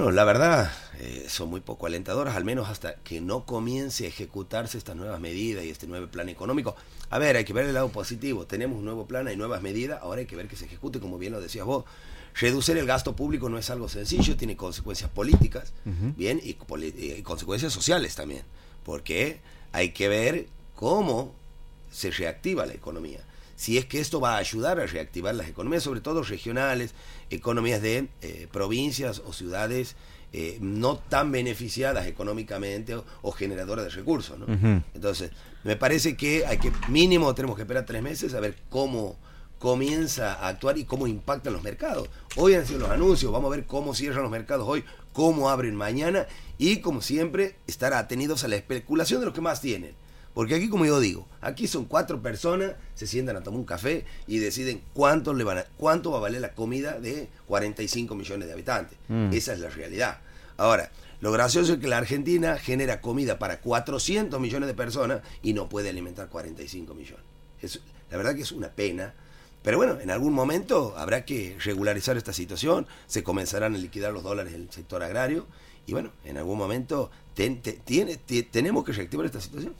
Bueno, la verdad, eh, son muy poco alentadoras, al menos hasta que no comience a ejecutarse estas nuevas medidas y este nuevo plan económico. A ver, hay que ver el lado positivo. Tenemos un nuevo plan, hay nuevas medidas, ahora hay que ver que se ejecute, como bien lo decías vos. Reducir el gasto público no es algo sencillo, tiene consecuencias políticas, bien, y, y consecuencias sociales también, porque hay que ver cómo se reactiva la economía si es que esto va a ayudar a reactivar las economías, sobre todo regionales, economías de eh, provincias o ciudades eh, no tan beneficiadas económicamente o, generadoras de recursos. ¿no? Entonces, me parece que hay que, mínimo tenemos que esperar tres meses a ver cómo comienza a actuar y cómo impactan los mercados. Hoy han sido los anuncios, vamos a ver cómo cierran los mercados hoy, cómo abren mañana y como siempre estar atenidos a la especulación de los que más tienen. Porque aquí, como yo digo, aquí son cuatro personas, se sientan a tomar un café y deciden cuánto, le van a, cuánto va a valer la comida de 45 millones de habitantes. Mm. Esa es la realidad. Ahora, lo gracioso es que la Argentina genera comida para 400 millones de personas y no puede alimentar 45 millones. la verdad que es una pena. Pero bueno, en algún momento habrá que regularizar esta situación, se comenzarán a liquidar los dólares del sector agrario y bueno, en algún momento tenemos que reactivar esta situación.